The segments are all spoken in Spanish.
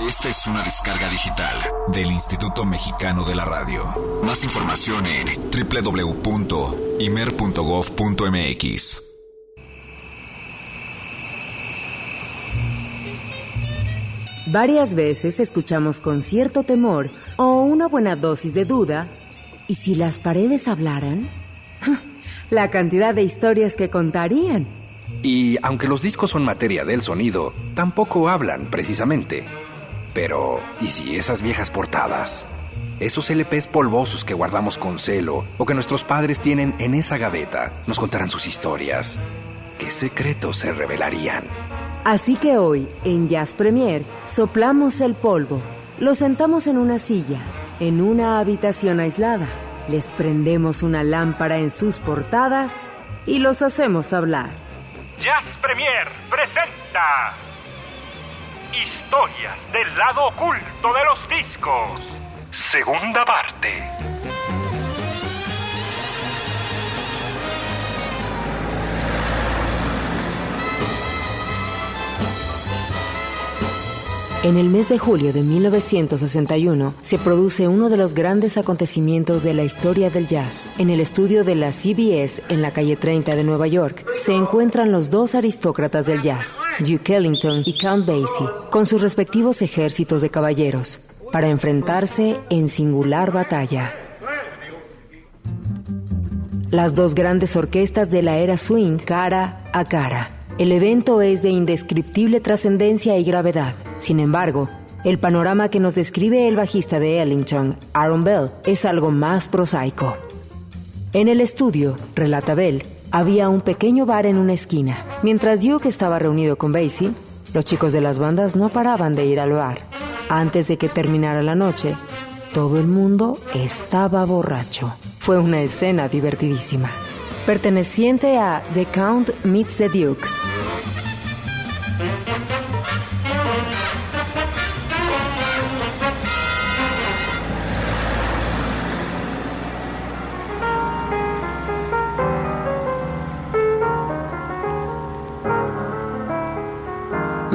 Esta es una descarga digital del Instituto Mexicano de la Radio. Más información en www.imer.gov.mx. Varias veces escuchamos con cierto temor o una buena dosis de duda, ¿y si las paredes hablaran? La cantidad de historias que contarían. Y aunque los discos son materia del sonido, tampoco hablan precisamente. Pero, ¿y si esas viejas portadas? Esos LPs polvosos que guardamos con celo o que nuestros padres tienen en esa gaveta nos contarán sus historias. ¿Qué secretos se revelarían? Así que hoy, en Jazz Premier, soplamos el polvo, lo sentamos en una silla, en una habitación aislada, les prendemos una lámpara en sus portadas y los hacemos hablar. Jazz Premier presenta Historias del lado oculto de los discos. Segunda parte. En el mes de julio de 1961 se produce uno de los grandes acontecimientos de la historia del jazz. En el estudio de la CBS en la calle 30 de Nueva York se encuentran los dos aristócratas del jazz, Duke Ellington y Count Basie, con sus respectivos ejércitos de caballeros, para enfrentarse en singular batalla. Las dos grandes orquestas de la era swing cara a cara. El evento es de indescriptible trascendencia y gravedad. Sin embargo, el panorama que nos describe el bajista de Ellington, Aaron Bell, es algo más prosaico. En el estudio, relata Bell, había un pequeño bar en una esquina. Mientras Duke estaba reunido con Basie, los chicos de las bandas no paraban de ir al bar. Antes de que terminara la noche, todo el mundo estaba borracho. Fue una escena divertidísima. Perteneciente a The Count Meets the Duke,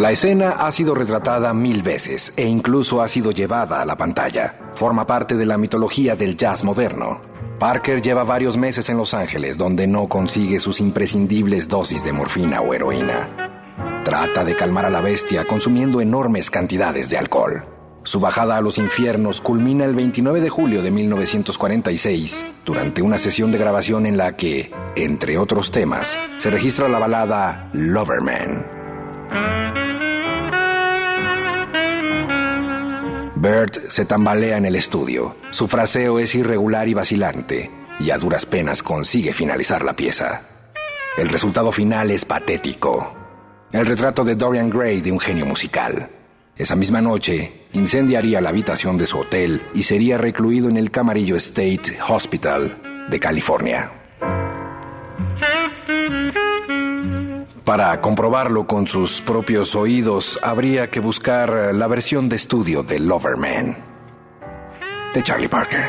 La escena ha sido retratada mil veces e incluso ha sido llevada a la pantalla. Forma parte de la mitología del jazz moderno. Parker lleva varios meses en Los Ángeles donde no consigue sus imprescindibles dosis de morfina o heroína. Trata de calmar a la bestia consumiendo enormes cantidades de alcohol. Su bajada a los infiernos culmina el 29 de julio de 1946 durante una sesión de grabación en la que, entre otros temas, se registra la balada Loverman. Bert se tambalea en el estudio. Su fraseo es irregular y vacilante, y a duras penas consigue finalizar la pieza. El resultado final es patético. El retrato de Dorian Gray de un genio musical. Esa misma noche, incendiaría la habitación de su hotel y sería recluido en el Camarillo State Hospital de California. Para comprobarlo con sus propios oídos, habría que buscar la versión de estudio de Loverman, de Charlie Parker.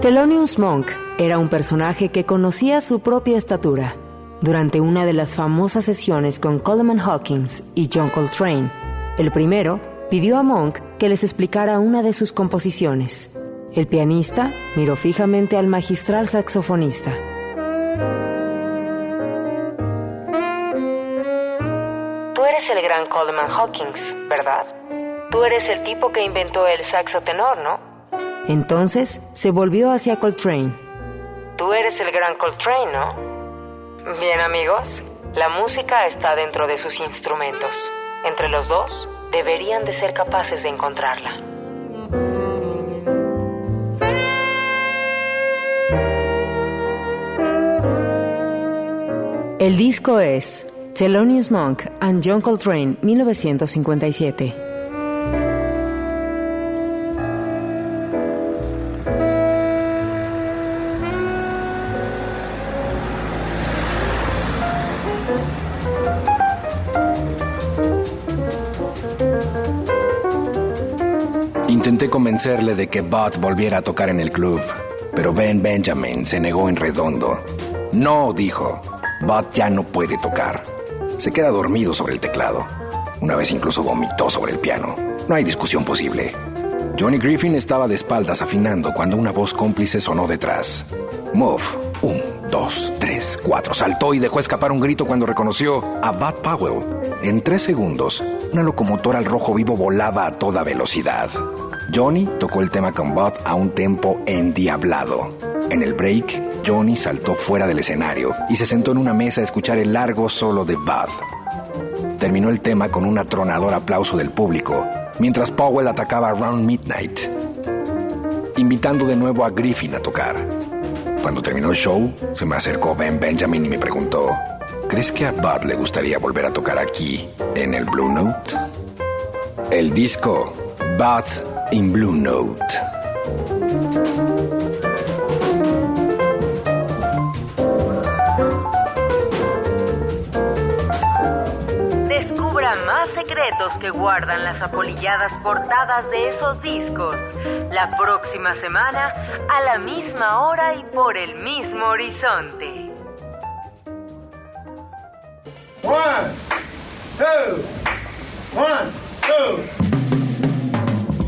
Thelonious Monk era un personaje que conocía su propia estatura. Durante una de las famosas sesiones con Coleman Hawkins y John Coltrane, el primero pidió a Monk que les explicara una de sus composiciones. El pianista miró fijamente al magistral saxofonista. Tú eres el gran Coleman Hawkins, ¿verdad? Tú eres el tipo que inventó el saxo tenor, ¿no? Entonces se volvió hacia Coltrane. Tú eres el gran Coltrane, ¿no? Bien amigos, la música está dentro de sus instrumentos. Entre los dos, deberían de ser capaces de encontrarla. El disco es Thelonious Monk and John Coltrane 1957. Convencerle de que Bud volviera a tocar en el club, pero Ben Benjamin se negó en redondo. No, dijo. Bud ya no puede tocar. Se queda dormido sobre el teclado. Una vez incluso vomitó sobre el piano. No hay discusión posible. Johnny Griffin estaba de espaldas afinando cuando una voz cómplice sonó detrás. Move. Un, dos, tres, cuatro. Saltó y dejó escapar un grito cuando reconoció a Bud Powell. En tres segundos, una locomotora al rojo vivo volaba a toda velocidad. Johnny tocó el tema con Bud a un tempo endiablado. En el break, Johnny saltó fuera del escenario y se sentó en una mesa a escuchar el largo solo de Bud. Terminó el tema con un atronador aplauso del público, mientras Powell atacaba Around Midnight, invitando de nuevo a Griffin a tocar. Cuando terminó el show, se me acercó Ben Benjamin y me preguntó, ¿crees que a Bud le gustaría volver a tocar aquí, en el Blue Note? El disco Bud in Blue Note. Descubra más secretos que guardan las apolilladas portadas de esos discos la próxima semana a la misma hora y por el mismo horizonte. One, two, one, two.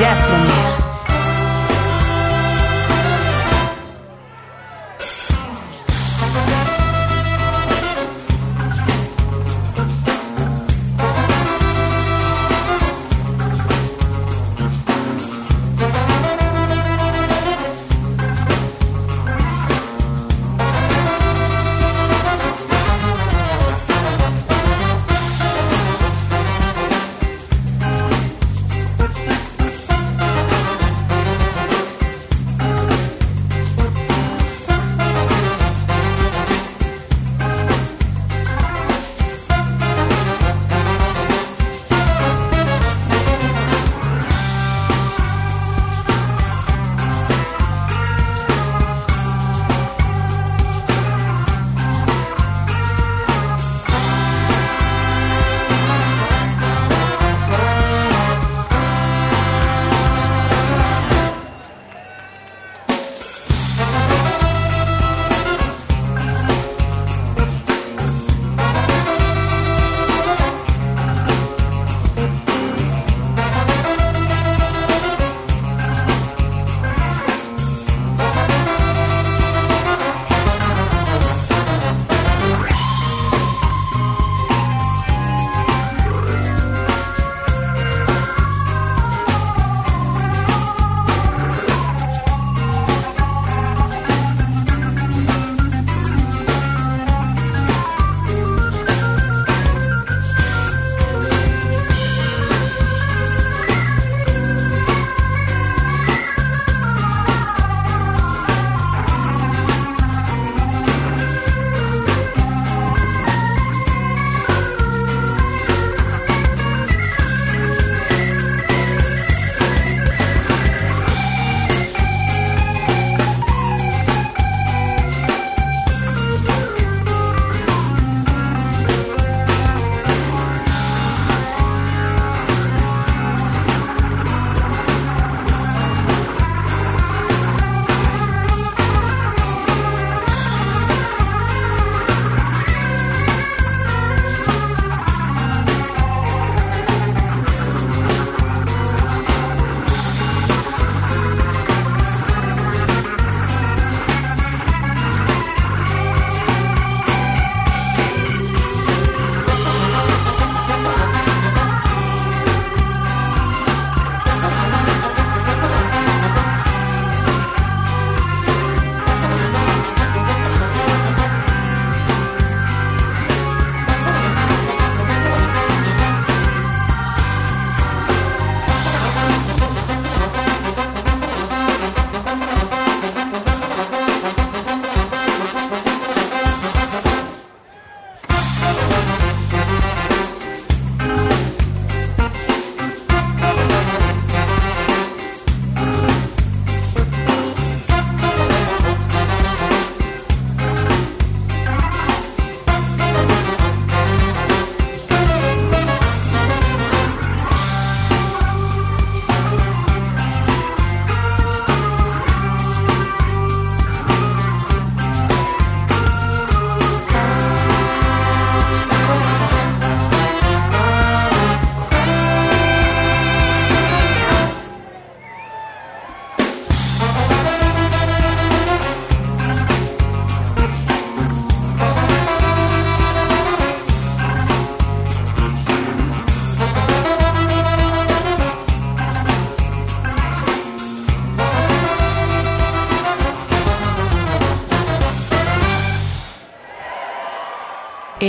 Jazz Premier.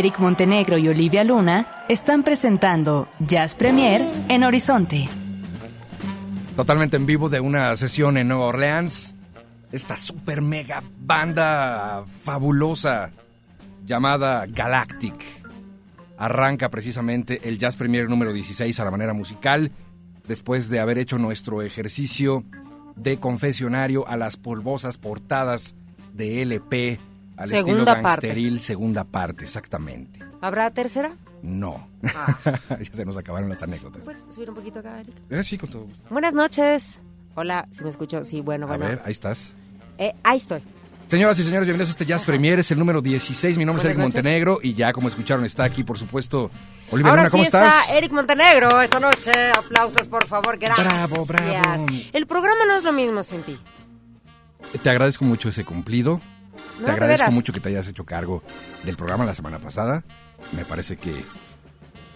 Eric Montenegro y Olivia Luna están presentando Jazz Premier en Horizonte. Totalmente en vivo de una sesión en Nueva Orleans. Esta super mega banda fabulosa llamada Galactic. Arranca precisamente el Jazz Premier número 16 a la manera musical, después de haber hecho nuestro ejercicio de confesionario a las polvosas portadas de LP al Segunda estilo parte. gangsteril, segunda parte, exactamente. ¿Habrá tercera? No. Ah. ya se nos acabaron las anécdotas. ¿Puedes subir un poquito acá, Eric? Eh, sí, con todo gusto. Buenas noches. Hola, si me escucho. Sí, bueno, A bueno. ver, ahí estás. Eh, ahí estoy. Señoras y señores, bienvenidos a este Jazz Premier, es el número 16. Mi nombre es Eric noches. Montenegro y ya como escucharon está aquí, por supuesto, Olivia Ahora Luna, ¿cómo sí estás? está Eric Montenegro esta noche. Aplausos, por favor. Gracias. Bravo, bravo. El programa no es lo mismo sin ti. Te agradezco mucho ese cumplido. No, te de agradezco mucho que te hayas hecho cargo del programa la semana pasada. Me parece que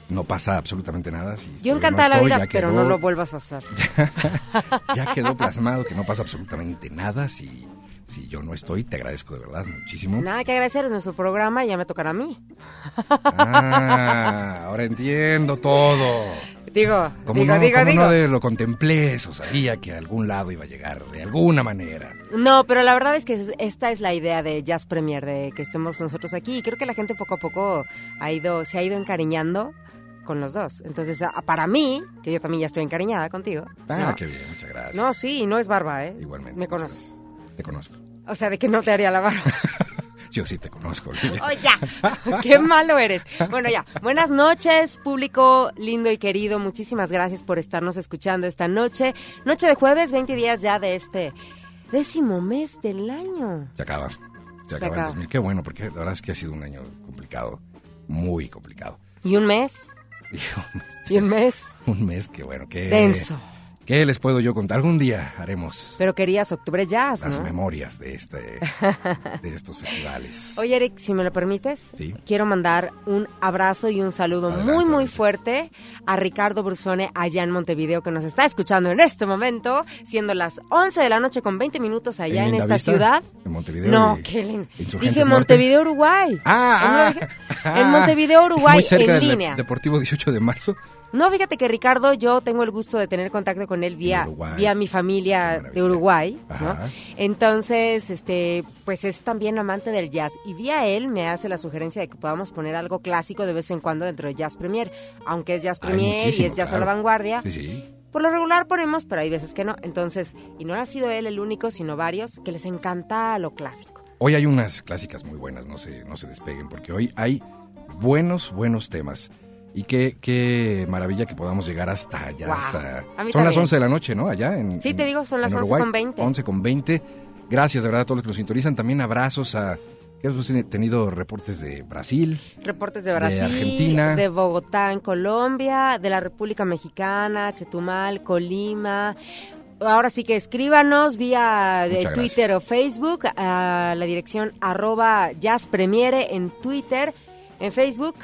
no pasa absolutamente nada. Si Yo no encantada la vida, pero no lo vuelvas a hacer. Ya quedó plasmado que no pasa absolutamente nada si, si yo no estoy. Te agradezco de verdad muchísimo. Nada que agradecer, es nuestro programa y ya me tocará a mí. Ah, ahora entiendo todo. Digo, Como digo, no, digo, como digo. no de- lo contemplé eso, sabía que a algún lado iba a llegar de alguna manera. No, pero la verdad es que es- esta es la idea de Jazz Premier, de que estemos nosotros aquí. Y creo que la gente poco a poco ha ido, se ha ido encariñando con los dos. Entonces, a- para mí, que yo también ya estoy encariñada contigo. Ah, ¿no? qué bien, muchas gracias. No, sí, no es barba, ¿eh? Igualmente. Me conoces. Te conozco. O sea, de que no te haría la barba. Yo sí te conozco. ¡Oh, ya! ¡Qué malo eres! Bueno, ya. Buenas noches, público lindo y querido. Muchísimas gracias por estarnos escuchando esta noche. Noche de jueves, 20 días ya de este décimo mes del año. Se acaba. Se, Se acaba, acaba. el 2000. Qué bueno, porque la verdad es que ha sido un año complicado. Muy complicado. ¿Y un mes? Y un mes, ¿Y un mes? un mes que bueno, que... Denso. ¿Qué les puedo yo contar? Algún día haremos Pero querías Octubre Jazz, las ¿no? memorias de, este, de estos festivales. Oye, Eric, si me lo permites, Sí. quiero mandar un abrazo y un saludo Adelante, muy, muy fuerte a Ricardo Brusone allá en Montevideo, que nos está escuchando en este momento, siendo las 11 de la noche con 20 minutos allá en, esta Vista, ciudad. En Montevideo. No, qué lindo. Dije Norte. Montevideo, Uruguay. Ah, En- ah, en Montevideo, Uruguay, Muy cerca en del línea. Deportivo 18 de marzo. No, fíjate que Ricardo, yo tengo el gusto de tener contacto con él vía, vía mi familia de Uruguay. Entonces, este, pues es también amante del jazz y vía él me hace la sugerencia de que podamos poner algo clásico de vez en cuando dentro de Jazz Premier, aunque es Jazz Premier y es Jazz claro. a la vanguardia. Sí, sí. Por lo regular ponemos, pero hay veces que no. Entonces, y no ha sido él el único, sino varios que les encanta lo clásico. Hoy hay unas clásicas muy buenas, no se, no se despeguen, porque hoy hay buenos, buenos temas. Y qué, qué maravilla que podamos llegar hasta allá, hasta... Son las también. 11 de la noche, ¿no? Allá en... Sí, te en- digo, son las en 11 Uruguay. con 20. 11 con 20. Gracias de verdad a todos los que nos sintonizan. También abrazos a... hemos tenido reportes de Brasil. Reportes de Brasil, Argentina. de Bogotá en Colombia, de la República Mexicana, Chetumal, Colima. Ahora sí que escríbanos vía de Muchas Twitter o Facebook a la dirección arroba jazzpremiere en Twitter, en Facebook.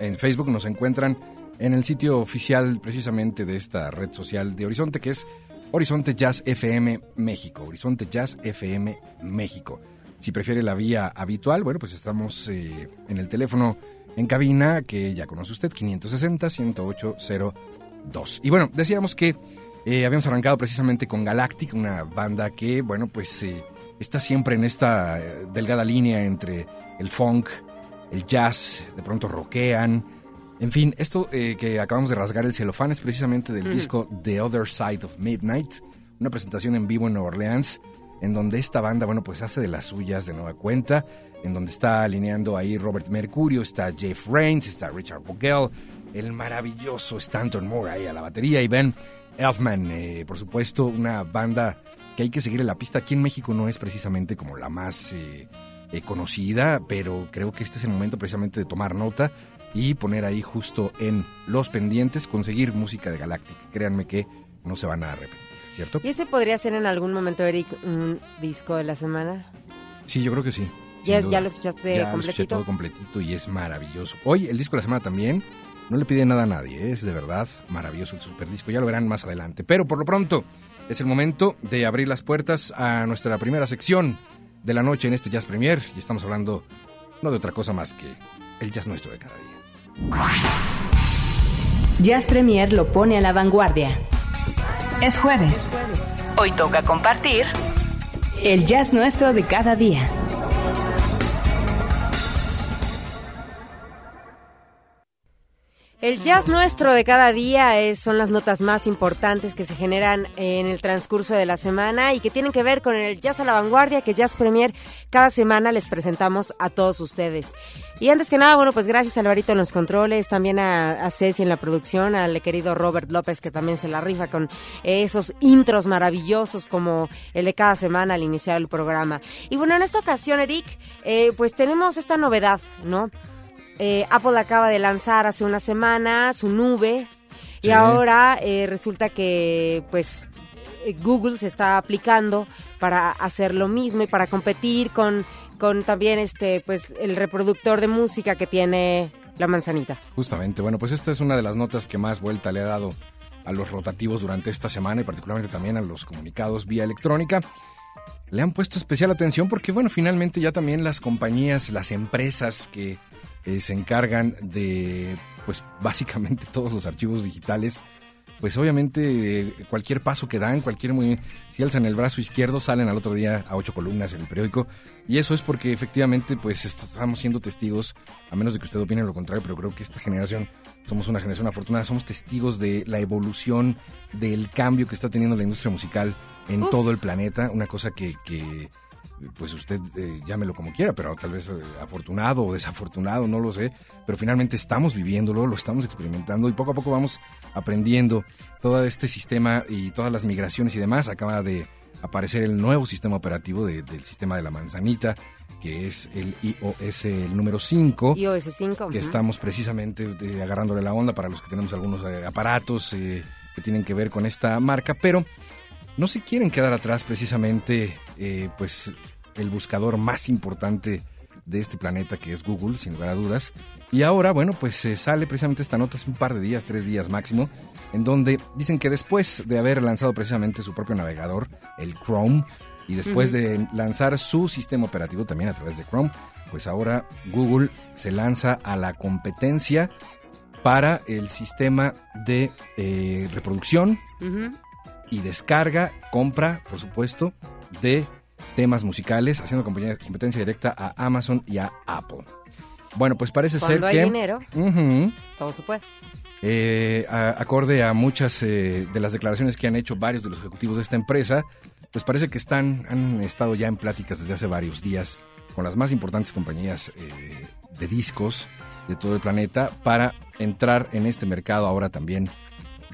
En Facebook nos encuentran en el sitio oficial precisamente de esta red social de Horizonte, que es Horizonte Jazz FM México. Horizonte Jazz FM México. Si prefiere la vía habitual, bueno, pues estamos eh, en el teléfono en cabina que ya conoce usted, 560-10802. Y bueno, decíamos que eh, habíamos arrancado precisamente con Galactic, una banda que, bueno, pues eh, está siempre en esta eh, delgada línea entre el funk, el jazz, de pronto rockean. En fin, esto eh, que acabamos de rasgar el celofán es precisamente del disco The Other Side of Midnight, una presentación en vivo en Nueva Orleans, en donde esta banda, bueno, pues hace de las suyas de nueva cuenta, en donde está alineando ahí Robert Mercurio, está Jeff Rains, está Richard Vogel, el maravilloso Stanton Moore ahí a la batería y Ben Elfman, eh, por supuesto, una banda que hay que seguir en la pista. Aquí en México no es precisamente como la más eh, eh, conocida, pero creo que este es el momento precisamente de tomar nota y poner ahí justo en los pendientes, conseguir música de Galactic. Créanme que no se van a arrepentir, ¿cierto? ¿Y ese podría ser en algún momento, Eric, un disco de la semana? Sí, yo creo que sí. ¿Ya, lo escuchaste Ya lo escuché completito? todo completito y es maravilloso. Hoy el disco de la semana también. No le pide nada a nadie, ¿eh? es de verdad maravilloso el super disco. Ya lo verán más adelante. Pero por lo pronto es el momento de abrir las puertas a nuestra primera sección de la noche en este Jazz Premier. Y estamos hablando no de otra cosa más que el jazz nuestro de cada día. Jazz Premier lo pone a la vanguardia. Es jueves. Hoy toca compartir el jazz nuestro de cada día. El jazz nuestro de cada día es, son las notas más importantes que se generan en el transcurso de la semana y que tienen que ver con el jazz a la vanguardia que Jazz Premier cada semana les presentamos a todos ustedes. Y antes que nada, bueno, pues gracias a Alvarito en los controles, también a, a Ceci en la producción, al querido Robert López que también se la rifa con esos intros maravillosos como el de cada semana al iniciar el programa. Y bueno, en esta ocasión, Eric, eh, pues tenemos esta novedad, ¿no? Eh, Apple acaba de lanzar hace una semana su nube y ahora eh, resulta que pues eh, Google se está aplicando para hacer lo mismo y para competir con, con también este pues el reproductor de música que tiene la manzanita. Justamente, bueno, pues esta es una de las notas que más vuelta le ha dado a los rotativos durante esta semana y particularmente también a los comunicados vía electrónica. Le han puesto especial atención porque, bueno, finalmente ya también las compañías, las empresas que eh, se encargan de, pues básicamente todos los archivos digitales, pues obviamente eh, cualquier paso que dan, cualquier muy si alzan el brazo izquierdo salen al otro día a ocho columnas en el periódico. Y eso es porque efectivamente pues est- estamos siendo testigos, a menos de que usted opine lo contrario, pero creo que esta generación somos una generación afortunada, somos testigos de la evolución, del cambio que está teniendo la industria musical en todo el planeta, una cosa que, que pues usted eh, llámelo como quiera, pero tal vez eh, afortunado o desafortunado, no lo sé, pero finalmente estamos viviéndolo, lo estamos experimentando y poco a poco vamos aprendiendo todo este sistema y todas las migraciones y demás. Acaba de aparecer el nuevo sistema operativo de- del sistema de la manzanita, que es el iOS el número 5 iOS 5. que ujú. estamos precisamente eh, agarrándole la onda para los que tenemos algunos eh, aparatos que tienen que ver con esta marca, pero no se quieren quedar atrás precisamente, eh, pues el buscador más importante de este planeta que es Google, sin lugar a dudas. Y ahora, bueno, pues se sale precisamente esta nota hace un par de días, tres días máximo, en donde dicen que después de haber lanzado precisamente su propio navegador, el Chrome, y después de lanzar su sistema operativo también a través de Chrome, pues ahora Google se lanza a la competencia para el sistema de eh, reproducción. Y descarga, compra, por supuesto, de temas musicales, haciendo competencia directa a Amazon y a Apple. Bueno, pues parece ser Cuando hay que... dinero, todo se puede. Eh, a- acorde a muchas eh, de las declaraciones que han hecho varios de los ejecutivos de esta empresa, pues parece que están, han estado ya en pláticas desde hace varios días con las más importantes compañías eh, de discos de todo el planeta para entrar en este mercado ahora también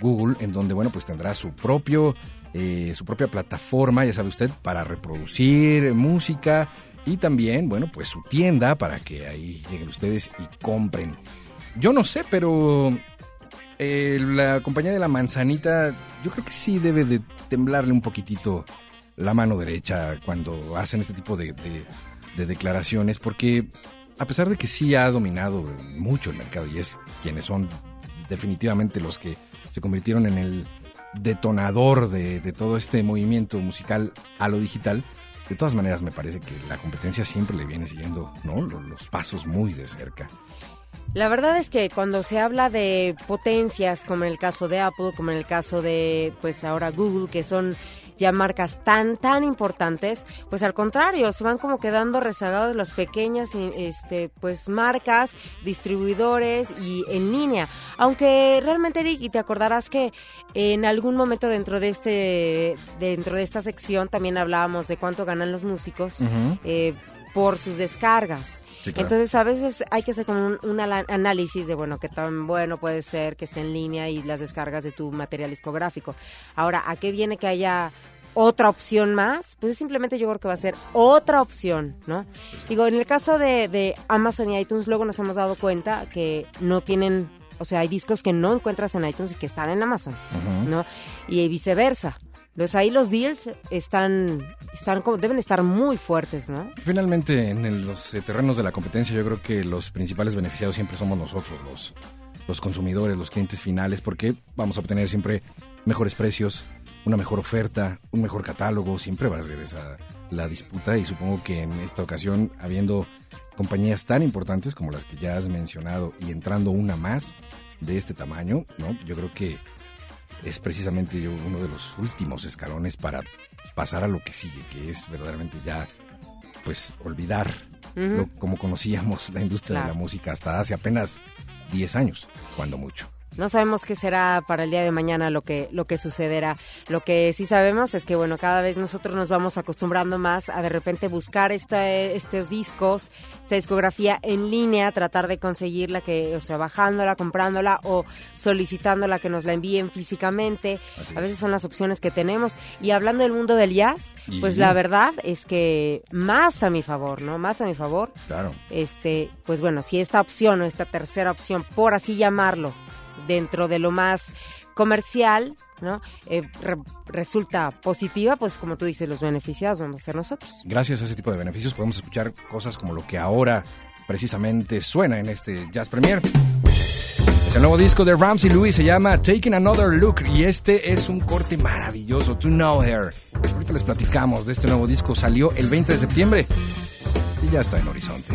Google, en donde bueno pues tendrá su propio eh, su propia plataforma, ya sabe usted, para reproducir música y también bueno pues su tienda para que ahí lleguen ustedes y compren. Yo no sé, pero eh, la compañía de la manzanita, yo creo que sí debe de temblarle un poquitito la mano derecha cuando hacen este tipo de, de- de declaraciones, porque a pesar de que sí ha dominado mucho el mercado y es quienes son definitivamente los que se convirtieron en el detonador de, todo este movimiento musical a lo digital, de todas maneras me parece que la competencia siempre le viene siguiendo ¿no? los, los pasos muy de cerca. La verdad es que cuando se habla de potencias, como en el caso de Apple, como en el caso de, pues ahora Google, que son ya marcas tan, tan importantes, pues al contrario, se van como quedando rezagados las pequeñas, y, este, pues marcas, distribuidores y en línea. Aunque realmente, Eric, y te acordarás que en algún momento dentro de este, dentro de esta sección también hablábamos de cuánto ganan los músicos eh, por sus descargas. Sí, claro. Entonces a veces hay que hacer como un, un análisis de, bueno, qué tan bueno puede ser que esté en línea y las descargas de tu material discográfico. Ahora, ¿a qué viene que haya otra opción más? Pues es simplemente yo creo que va a ser otra opción, ¿no? Digo, en el caso de, de Amazon y iTunes, luego nos hemos dado cuenta que no tienen, o sea, hay discos que no encuentras en iTunes y que están en Amazon, Ujú. ¿no? Y viceversa. Entonces ahí los deals están, deben estar muy fuertes, ¿no? Finalmente, en los eh, terrenos de la competencia, yo creo que los principales beneficiados siempre somos nosotros, los, los consumidores, los clientes finales, porque vamos a obtener siempre mejores precios, una mejor oferta, un mejor catálogo, siempre va a ser esa la disputa y supongo que en esta ocasión, habiendo compañías tan importantes como las que ya has mencionado y entrando una más de este tamaño, ¿no? Yo creo que es precisamente uno de los últimos escalones para pasar a lo que sigue, que es verdaderamente ya, pues, olvidar como conocíamos la industria de la música hasta hace apenas 10 años, cuando mucho. No sabemos qué será para el día de mañana lo que, lo que sucederá. Lo que sí sabemos es que, bueno, cada vez nosotros nos vamos acostumbrando más a de repente buscar esta, estos discos, esta discografía en línea, tratar de conseguirla, que, o sea, bajándola, comprándola o solicitándola que nos la envíen físicamente. a veces son las opciones que tenemos. Y hablando del mundo del jazz, pues la verdad es que más a mi favor, ¿no? Más a mi favor. Claro. Este, pues bueno, si esta opción o esta tercera opción, por así llamarlo, dentro de lo más comercial, ¿no? Eh, resulta positiva, pues como tú dices, los beneficiados vamos a ser nosotros. Gracias a ese tipo de beneficios podemos escuchar cosas como lo que ahora precisamente suena en este Jazz Premier. Es el nuevo disco de Ramsey Lewis, se llama Taking Another Look y este es un corte maravilloso, To Know Her. Ahorita les platicamos de este nuevo disco, salió el 20 de septiembre y ya está en horizonte.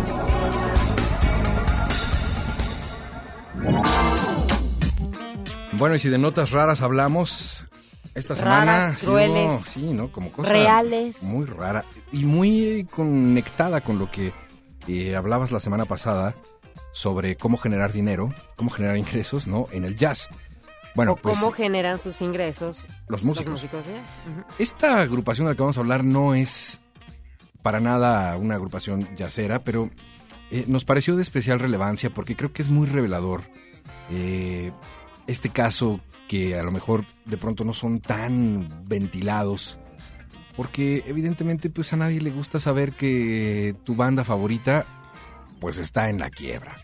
Bueno, y si de notas raras hablamos, esta semana Raras, sido, crueles, sí, ¿no? Como cosa reales. muy rara y muy conectada con lo que eh, hablabas la semana pasada sobre cómo generar dinero, cómo generar ingresos, ¿no? En el jazz. Bueno, o pues cómo generan sus ingresos los músicos. los músicos. ¿sí? Ujú. Esta agrupación de la que vamos a hablar no es para nada una agrupación jazzera, pero eh, nos pareció de especial relevancia porque creo que es muy revelador eh, este caso que a lo mejor de pronto no son tan ventilados. Porque evidentemente pues a nadie le gusta saber que tu banda favorita pues está en la quiebra.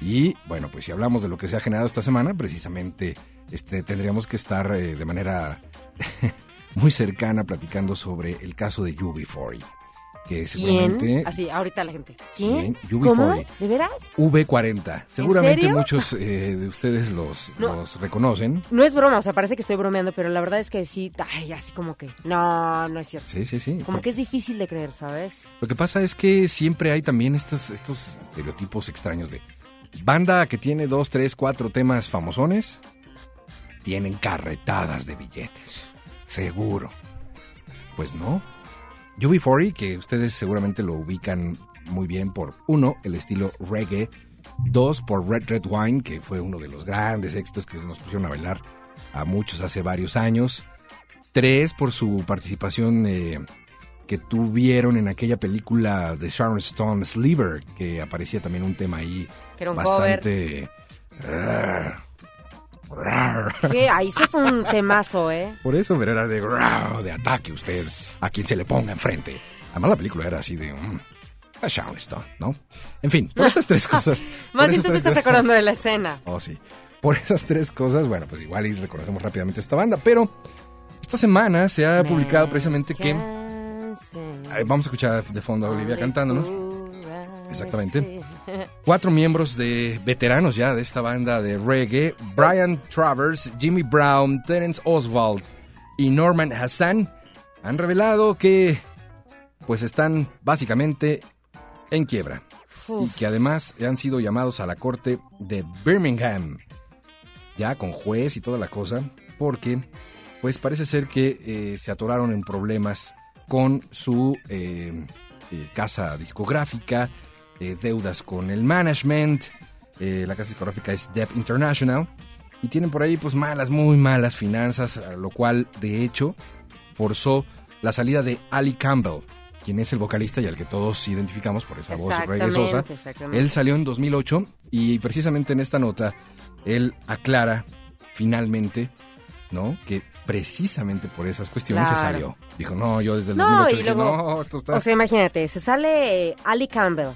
Y bueno, pues si hablamos de lo que se ha generado esta semana, precisamente este, tendríamos que estar eh, de manera muy cercana platicando sobre el caso de UB40. Que seguramente... ¿Quién? Así, ahorita la gente. ¿Quién? ¿Quién? UB40. ¿Cómo? ¿De veras? V40. Seguramente muchos eh, de ustedes los, No. los reconocen. No es broma, o sea, parece que estoy bromeando, pero la verdad es que sí, ay, así como que, no, no es cierto. Sí, sí, sí. Como que es difícil de creer, ¿sabes? Lo que pasa es que siempre hay también estos, estos estereotipos extraños de banda que tiene dos, tres, cuatro temas famosones, tienen carretadas de billetes. Seguro. Pues no. UB40, que ustedes seguramente lo ubican muy bien por, uno, el estilo reggae, dos, por Red Red Wine, que fue uno de los grandes éxitos que nos pusieron a bailar a muchos hace varios años, tres, por su participación eh, que tuvieron en aquella película de Sharon Stone, Sliver, que aparecía también un tema ahí bastante... rar. Que ahí se fue un temazo, ¿eh? Por eso, pero era de, de ataque usted a quien se le ponga enfrente. Además la película era así de... mm, a Sharon Stone, ¿no? En fin, por esas tres cosas. Más bien tú te estás acordando de la escena. Oh, sí. Por esas tres cosas, bueno, pues igual y reconocemos rápidamente esta banda, pero esta semana se ha publicado precisamente que... Vamos a escuchar de fondo a Olivia cantándonos. Exactamente. Cuatro miembros de veteranos ya de esta banda de reggae, Brian Travers, Jimmy Brown, Terence Oswald y Norman Hassan, han revelado que pues están básicamente en quiebra. Y que además han sido llamados a la corte de Birmingham, ya con juez y toda la cosa, porque pues parece ser que eh, se atoraron en problemas con su eh, eh, casa discográfica, eh, deudas con el management, eh, la casa discográfica es Depp International, y tienen por ahí pues malas, muy malas finanzas, lo cual de hecho forzó la salida de Ali Campbell, quien es el vocalista y al que todos identificamos por esa voz exactamente. Él salió en 2008 y precisamente en esta nota él aclara finalmente, ¿no? Que precisamente por esas cuestiones se salió. Dijo, no, yo desde el No, 2008 y dije, luego, no, esto está... o sea, imagínate, se sale eh, Ali Campbell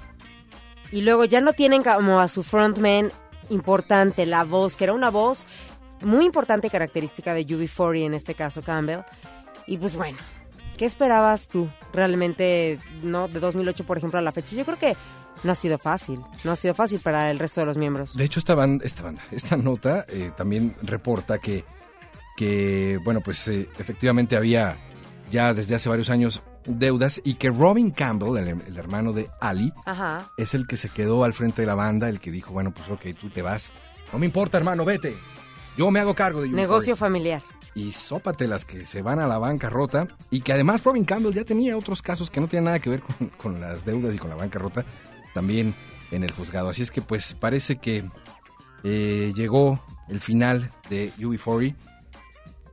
y luego ya no tienen como a su frontman importante, la voz, que era una voz muy importante característica de UB40 en este caso Campbell. Y pues bueno, ¿qué esperabas tú realmente, no, de 2008 por ejemplo a la fecha? Yo creo que no ha sido fácil, no ha sido fácil para el resto de los miembros. De hecho, esta banda, esta, banda, esta nota eh, también reporta que, que bueno, pues eh, efectivamente había ya desde hace varios años deudas y que Robin Campbell, el, el hermano de Ali, Ajá. es el que se quedó al frente de la banda, el que dijo, bueno, pues ok, tú te vas. No me importa, hermano, vete. Yo me hago cargo de Negocio UB40". familiar. Y sópate las que se van a la bancarrota. Y que además Robin Campbell ya tenía otros casos que no tienen nada que ver con, con las deudas y con la bancarrota también en el juzgado. Así es que pues parece que eh, llegó el final de UB40.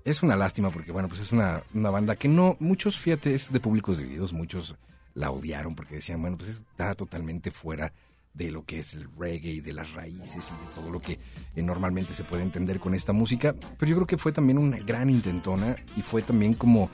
Es una lástima porque, bueno, pues es una, una banda que no, muchos, fíjate, es de públicos divididos, muchos la odiaron porque decían, bueno, pues está totalmente fuera de lo que es el reggae y de las raíces y de todo lo que eh, normalmente se puede entender con esta música. Pero yo creo que fue también una gran intentona y fue también como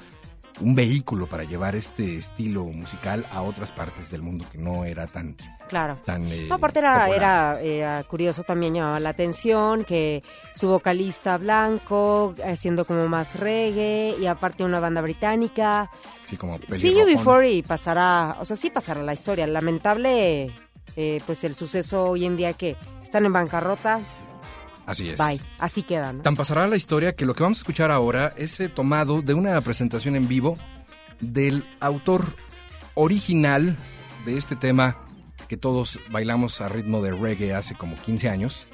un vehículo para llevar este estilo musical a otras partes del mundo que no era tan Claro. tan eh, No, aparte era, popular. era, era curioso, también llamaba la atención que su vocalista blanco, haciendo como más reggae, y aparte una banda británica. sí como Sí, pelirrojón. UB40 pasará, o sea, sí pasará la historia. Lamentable, eh, pues el suceso hoy en día que están en bancarrota, Así es. bye, así queda, ¿no? Tan pasará la historia que lo que vamos a escuchar ahora es eh, tomado de una presentación en vivo del autor original de este tema que todos bailamos a ritmo de reggae hace como 15 años.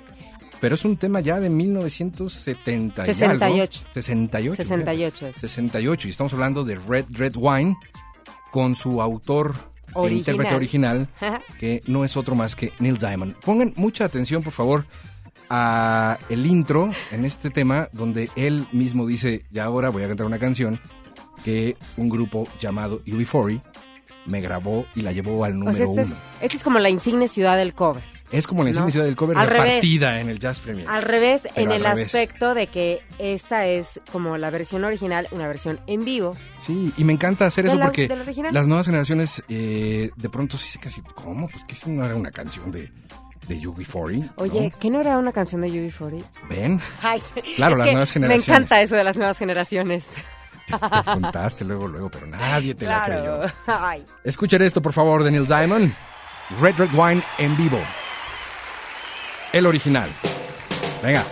Pero es un tema ya de 1970 y algo. 68. 68. 68 es. 68. Y estamos hablando de Red Red Wine con su autor e Original. intérprete original, que no es otro más que Neil Diamond. Pongan mucha atención, por favor, a el intro en este tema, donde él mismo dice, ya ahora voy a cantar una canción que un grupo llamado UB40 me grabó y la llevó al O número sea, este es, uno. este es como la insigne ciudad del cover. Es como la ¿no? insignia del cover Al revés. repartida en el Jazz Premier. Al revés, en al el revés. aspecto de que esta es como la versión original, una versión en vivo. Sí, y me encanta hacer ¿De eso la- porque las nuevas generaciones eh, de pronto sí se casi, ¿cómo? Pues que si no era una canción de, de UB40. Oye, ¿qué no era una canción de UB40? ¿no? ¿Ven? Ay. Claro, Es las nuevas generaciones. Me encanta eso de las nuevas generaciones. Te luego, luego, pero nadie te la creyó. Ay. Escuchen esto, por favor, de Neil Diamond. Red Red Wine en vivo. El original. Venga.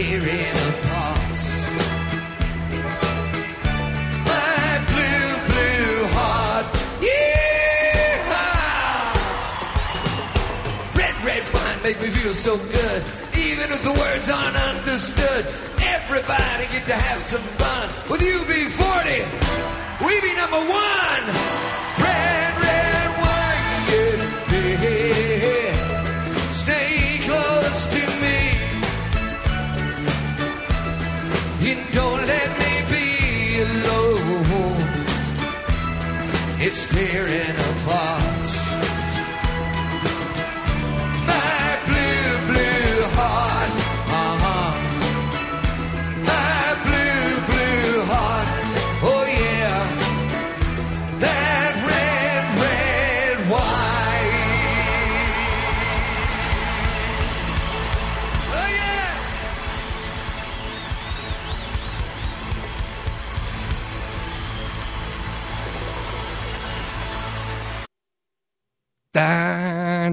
Tearing. My blue, blue heart. Yeah! Red, red wine make me feel so good. Even if the words aren't understood. Everybody get to have some fun. With UB40, we be number one. here in a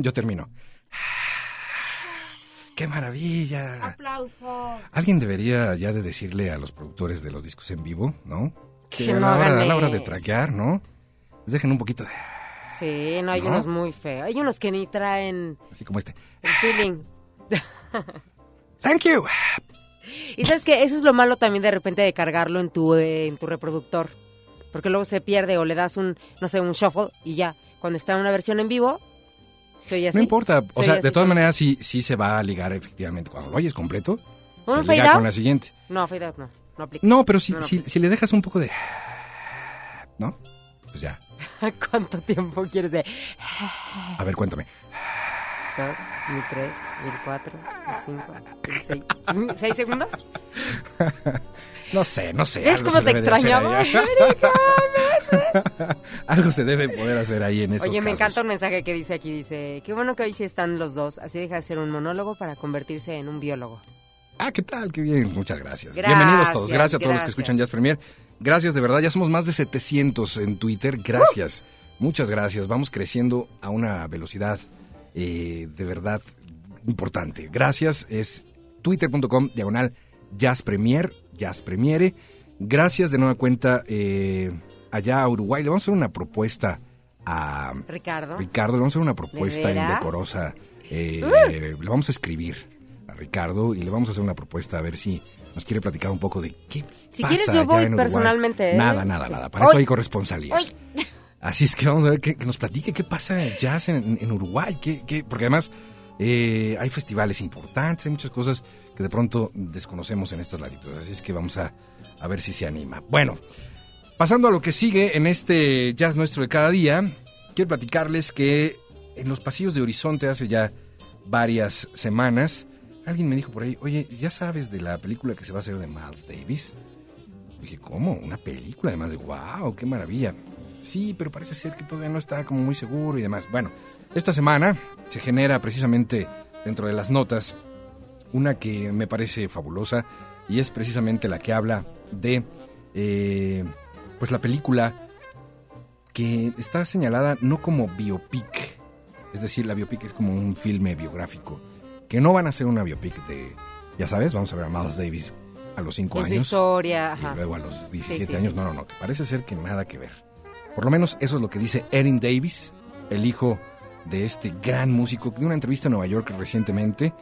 Yo termino. ¡Qué maravilla! Aplausos. Alguien debería ya de decirle a los productores de los discos en vivo, ¿no? Que a la, hora, hagan a la hora de traquear, ¿no? les dejen un poquito de... Sí, no, hay ¿No? unos muy feos. Hay unos que ni traen Así como este. el feeling. Thank you. Y sabes que eso es lo malo también de repente de cargarlo en tu, eh, en tu reproductor. Porque luego se pierde o le das un, no sé, un shuffle y ya. Cuando está en una versión en vivo. No importa, o sea, así de todas maneras sí, sí se va a ligar efectivamente. Cuando lo oyes completo, ¿Un se liga con la siguiente. No, fade out no. No aplica. No, pero si, No, no si, si le dejas un poco de... ¿No? Pues ya. ¿Cuánto tiempo quieres de...? A ver, cuéntame. Dos, mil tres, mil cuatro, mil cinco, mil seis. ¿Mm, ¿Seis segundos? No sé, no sé. ¿Ves algo cómo se te extrañaba? ahí. algo se debe poder hacer ahí en esos Oye, me casos. encanta un mensaje que dice aquí, dice, qué bueno que hoy sí están los dos, así deja de ser un monólogo para convertirse en un biólogo. Ah, ¿qué tal? Qué bien, muchas gracias. Gracias, Bienvenidos todos, gracias a todos los que escuchan Jazz Premier. Gracias, de verdad, ya somos más de 700 en Twitter, gracias. Muchas gracias, vamos creciendo a una velocidad eh, de verdad importante. Gracias, es twitter.com diagonal Jazz Premier, Jazz Premiere. Gracias de nueva cuenta eh, allá a Uruguay. Le vamos a hacer una propuesta a Ricardo. Ricardo, le vamos a hacer una propuesta indecorosa. eh, Le vamos a escribir a Ricardo y le vamos a hacer una propuesta a ver si nos quiere platicar un poco de qué Si pasa quieres, yo allá voy en personalmente, ¿eh? Nada, nada, nada. Para Hoy- eso hay corresponsalías. Hoy- Así es que vamos a ver que, que nos platique qué pasa jazz en, Uruguay. qué- qué- porque además eh, hay festivales importantes, hay muchas cosas que de pronto desconocemos en estas latitudes. Así es que vamos a, a ver si se anima. Bueno, pasando a lo que sigue en este jazz nuestro de cada día, quiero platicarles que en los pasillos de Horizonte hace ya varias semanas, alguien me dijo por ahí, oye, ¿ya sabes de la película que se va a hacer de Miles Davis? Dije, ¿cómo? ¿Una película? Además de, wow, qué maravilla. Sí, pero parece ser que todavía no está como muy seguro y demás. Bueno, esta semana se genera precisamente dentro de las notas una que me parece fabulosa y es precisamente la que habla de eh, pues la película que está señalada no como biopic, es decir, la biopic es como un filme biográfico, que no van a ser una biopic de, ya sabes, vamos a ver a Miles Davis a los 5 Es su años historia, y luego a los 17 Sí, sí, años, sí. no, no, no, que parece ser que nada que ver. Por lo menos eso es lo que dice Erin Davis, el hijo de este gran músico, de una entrevista en Nueva York recientemente,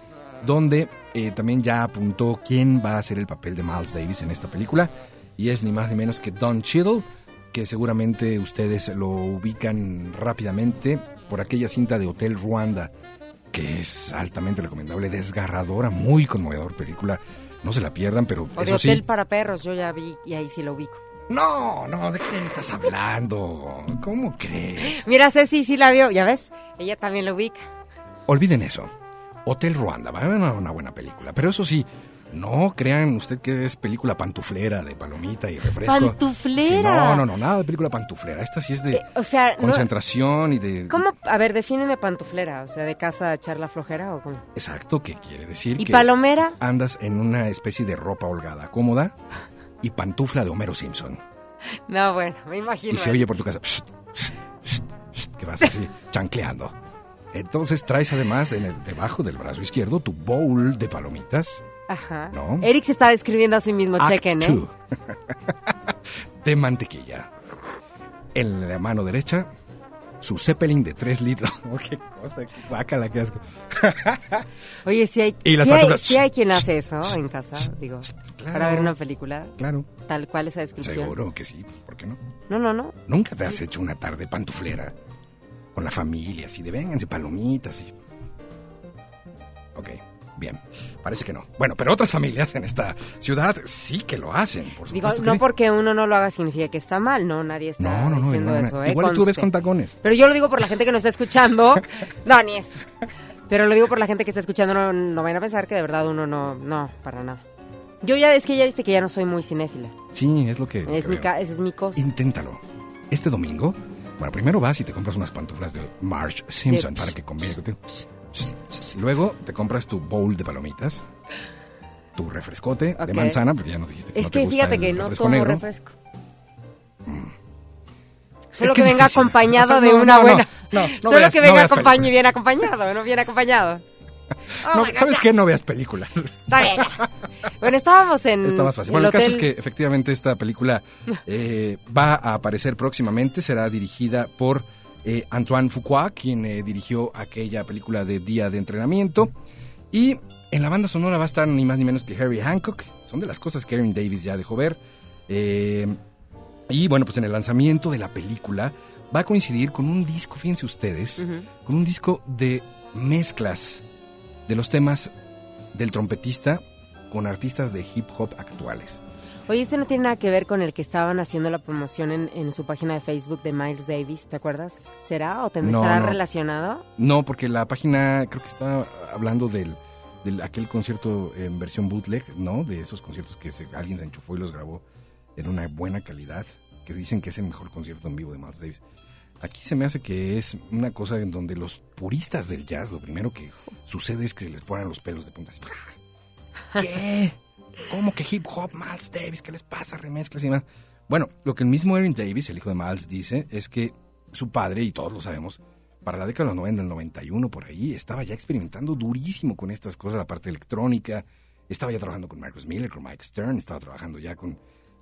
donde eh, también ya apuntó quién va a hacer el papel de Miles Davis en esta película, y es ni más ni menos que Don Cheadle, que seguramente ustedes lo ubican rápidamente por aquella cinta de Hotel Ruanda, que es altamente recomendable, desgarradora, muy conmovedor película. No se la pierdan, pero O de eso sí, Hotel para Perros, yo ya vi y ahí sí lo ubico. No, no, ¿de qué estás hablando? ¿Cómo crees? Mira, Ceci sí la vio, ¿ya ves? Ella también lo ubica. Olviden eso. Hotel Ruanda, va a una, una buena película. Pero eso sí, no crean usted que es película pantuflera de palomita y refresco. ¿Pantuflera? Sí, no, no, no, nada de película pantuflera. Esta sí es de Eh, o sea, no- concentración y de... ¿Cómo? A ver, defíneme pantuflera, o sea, de casa a echar la flojera o cómo. Exacto, ¿qué quiere decir? ¿Y que palomera? Andas en una especie de ropa holgada, cómoda y pantufla de Homero Simpson. No, bueno, me imagino. y se oye por tu casa "Psst, psst, psst, psst", que vas así chancleando. Entonces traes además en el, debajo del brazo izquierdo tu bowl de palomitas Ajá. ¿no? Eric se está describiendo a sí mismo, Act chequen, ¿eh? two. de mantequilla. En la mano derecha, su Zeppelin de 3 litros. Oh, qué cosa, qué guácala, qué asco. Oye, si hay, Y las sí hay, quien hace eso en casa, digo, claro. para ver una película, Claro, tal cual esa descripción. seguro que sí, ¿por qué no? No, no, no. Nunca te has hecho una tarde pantuflera con la familia, así de vénganse palomitas y... Ok, bien, parece que no. Bueno, pero otras familias en esta ciudad sí que lo hacen, por Digo, que no porque uno no lo haga significa que está mal, no, nadie está No, no, no, diciendo eso, ¿eh? Igual tú ves con tacones. Pero yo lo digo por la gente que nos está escuchando. No, ni eso. Pero lo digo por la gente que está escuchando, no, no vayan a pensar que de verdad uno no, no, para nada. Yo ya, es que ya viste que ya no soy muy cinéfila. Sí, es lo que... Es mi, veo. ca- esa es mi cosa. Inténtalo. Este domingo, bueno, primero vas y te compras unas pantuflas de Marge Simpson De- para que combine. Luego te compras tu bowl de palomitas, tu refrescote de manzana, porque ya nos dijiste que Es no te que gusta fíjate el que no refresco tomo negro. Mm. refresco. Solo Es que que, venga acompañado O sea, de no, una no, buena. no, Solo veas- que venga acompañado y bien acompañado, no bien acompañado. Oh No, ¿Sabes qué? No veas películas. Está bien. Bueno, estábamos en. Está más fácil. Bueno, el caso es que efectivamente esta película eh, va a aparecer próximamente. Será dirigida por eh, Antoine Fuqua, quien eh, dirigió aquella película de Día de Entrenamiento. Y en la banda sonora va a estar ni más ni menos que Harry Hancock. Son de las cosas que Erin Davis ya dejó ver. Eh, y bueno, pues en el lanzamiento de la película va a coincidir con un disco, fíjense ustedes, con un disco de mezclas de los temas del trompetista con artistas de hip hop actuales. Oye, este no tiene nada que ver con el que estaban haciendo la promoción en, en su página de Facebook de Miles Davis, ¿te acuerdas? ¿Será o te No, estará no. relacionado? No, porque la página creo que está hablando del, del aquel concierto en versión bootleg, ¿no? De esos conciertos que se- alguien se enchufó y los grabó en una buena calidad, que dicen que es el mejor concierto en vivo de Miles Davis. Aquí se me hace que es una cosa en donde los puristas del jazz, lo primero que sucede es que se les ponen los pelos de punta así. ¿Qué? ¿Cómo que hip hop, Miles Davis? ¿Qué les pasa? Remezclas y demás. Bueno, lo que el mismo Erin Davis, el hijo de Miles, dice es que su padre, y todos lo sabemos, para la década de los 90, el 91, por ahí, estaba ya experimentando durísimo con estas cosas, la parte electrónica. Estaba ya trabajando con Marcus Miller, con Mike Stern, estaba trabajando ya con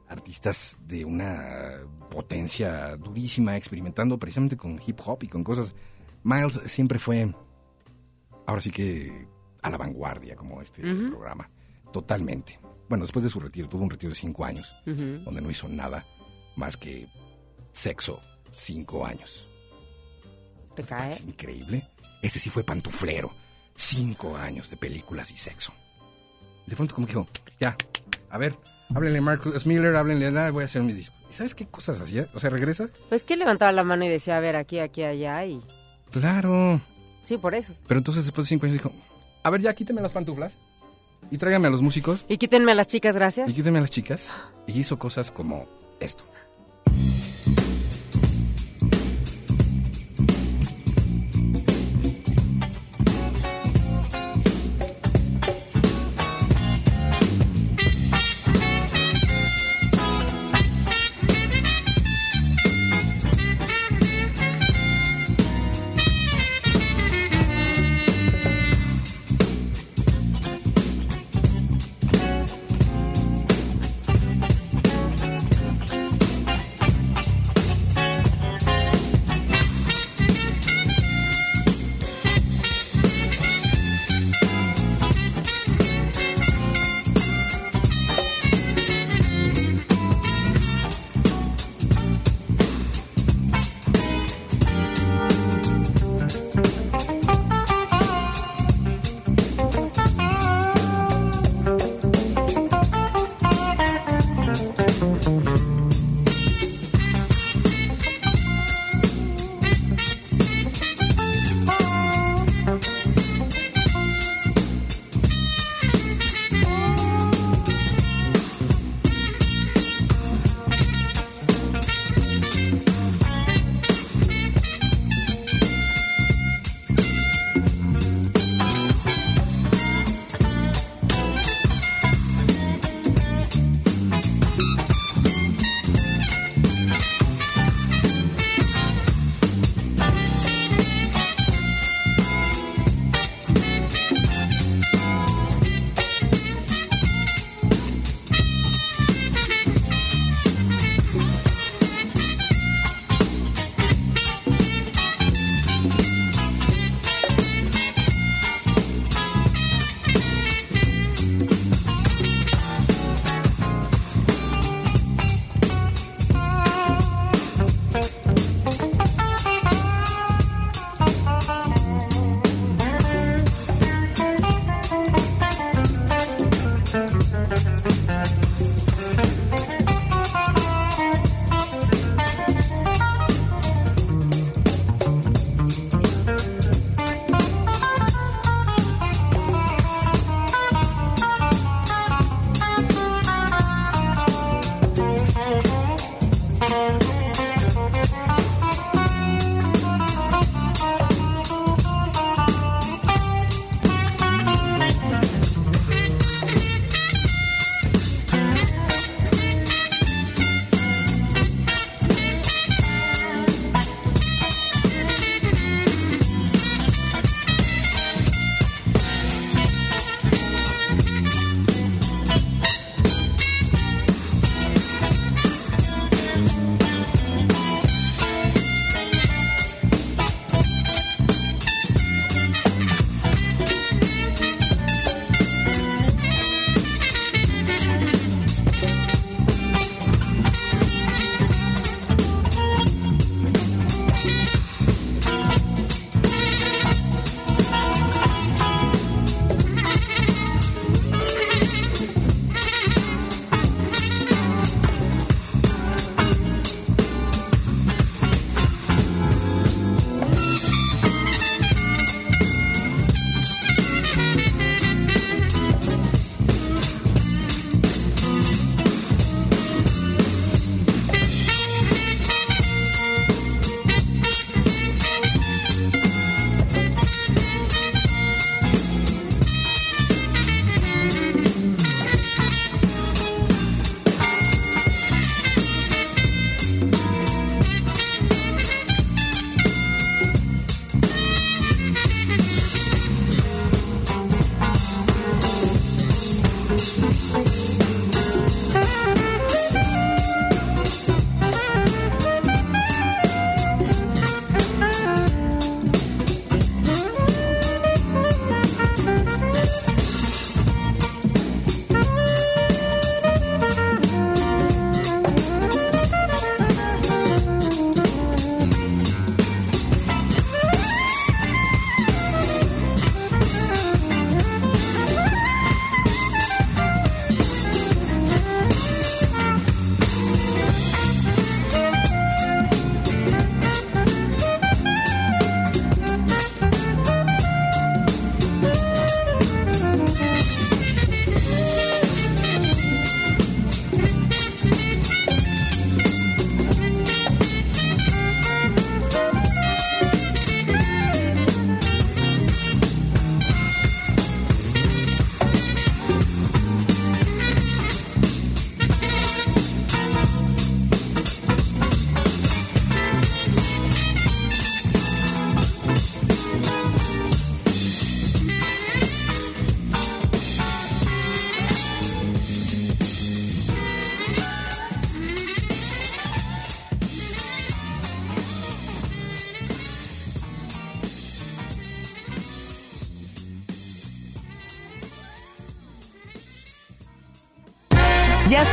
artistas de una potencia durísima, experimentando precisamente con hip hop y con cosas. Miles siempre fue, ahora sí que, a la vanguardia, como este programa. Totalmente. Bueno, después de su retiro, tuvo un retiro de cinco años, donde no hizo nada más que sexo. Cinco años. ¿Te cae? Es increíble. Ese sí fue pantuflero. Cinco años de películas y sexo. De pronto como que dijo, ya, a ver, háblenle a Marcus Miller, háblenle nada, voy a hacer mis discos. ¿Y sabes qué cosas hacía? O sea, regresa. Pues que levantaba la mano y decía, a ver, aquí, aquí, allá, y... Claro. Sí, por eso. Pero entonces después de cinco años dijo, a ver, ya quíteme las pantuflas y tráigame a los músicos Y quítenme a las chicas, gracias. y quíteme a las chicas. Y hizo cosas como esto.